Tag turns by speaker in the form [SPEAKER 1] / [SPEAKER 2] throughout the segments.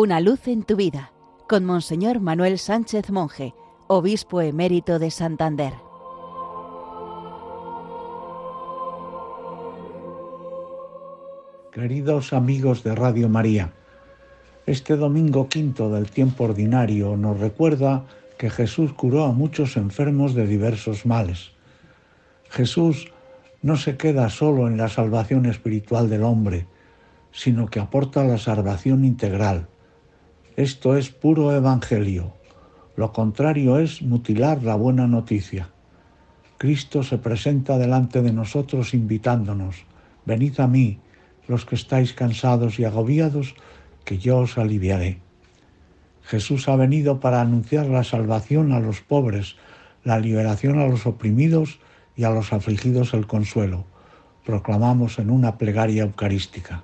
[SPEAKER 1] Una luz en tu vida con Monseñor Manuel Sánchez Monje, obispo emérito de Santander.
[SPEAKER 2] Queridos amigos de Radio María, este domingo quinto del tiempo ordinario nos recuerda que Jesús curó a muchos enfermos de diversos males. Jesús no se queda solo en la salvación espiritual del hombre, sino que aporta la salvación integral esto es puro evangelio. Lo contrario es mutilar la buena noticia. Cristo se presenta delante de nosotros invitándonos, venid a mí, los que estáis cansados y agobiados, que yo os aliviaré. Jesús ha venido para anunciar la salvación a los pobres, la liberación a los oprimidos y a los afligidos el consuelo. Proclamamos en una plegaria eucarística.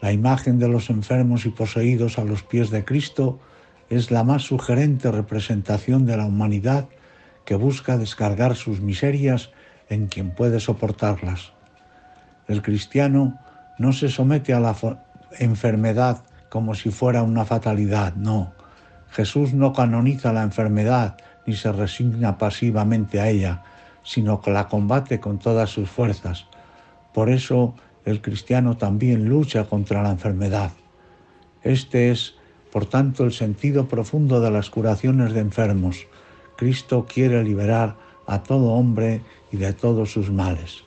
[SPEAKER 2] La imagen de los enfermos y poseídos a los pies de Cristo es la más sugerente representación de la humanidad que busca descargar sus miserias en quien puede soportarlas. El cristiano no se somete a la enfermedad como si fuera una fatalidad, no. Jesús no canoniza la enfermedad ni se resigna pasivamente a ella, sino que la combate con todas sus fuerzas. Por eso el cristiano también lucha contra la enfermedad. Este es, por tanto, el sentido profundo de las curaciones de enfermos. Cristo quiere liberar a todo hombre y de todos sus males.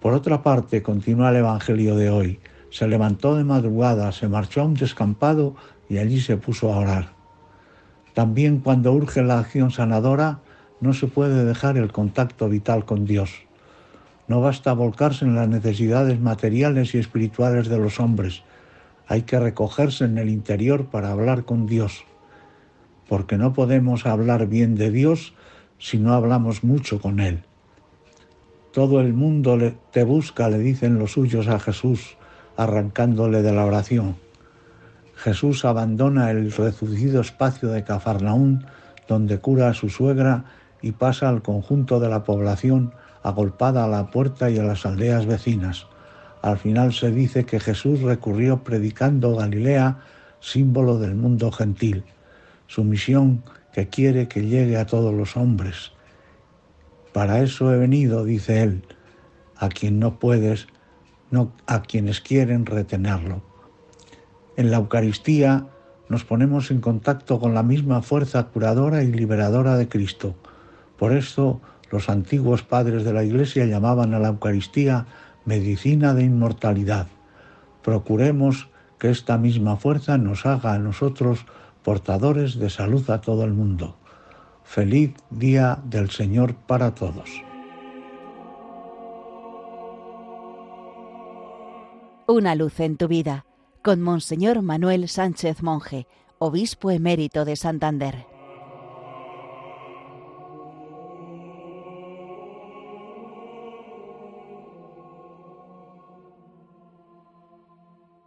[SPEAKER 2] Por otra parte, continúa el Evangelio de hoy. Se levantó de madrugada, se marchó a un descampado y allí se puso a orar. También cuando urge la acción sanadora, no se puede dejar el contacto vital con Dios. No basta volcarse en las necesidades materiales y espirituales de los hombres. Hay que recogerse en el interior para hablar con Dios. Porque no podemos hablar bien de Dios si no hablamos mucho con Él. Todo el mundo te busca, le dicen los suyos a Jesús, arrancándole de la oración. Jesús abandona el reducido espacio de Cafarnaún, donde cura a su suegra, y pasa al conjunto de la población agolpada a la puerta y a las aldeas vecinas. Al final se dice que Jesús recurrió predicando Galilea, símbolo del mundo gentil, su misión que quiere que llegue a todos los hombres. Para eso he venido, dice él, a quien no puedes, no a quienes quieren retenerlo. En la Eucaristía nos ponemos en contacto con la misma fuerza curadora y liberadora de Cristo. Por eso los antiguos padres de la Iglesia llamaban a la Eucaristía medicina de inmortalidad. Procuremos que esta misma fuerza nos haga a nosotros portadores de salud a todo el mundo. Feliz día del Señor para todos.
[SPEAKER 1] Una luz en tu vida con Monseñor Manuel Sánchez Monje, obispo emérito de Santander.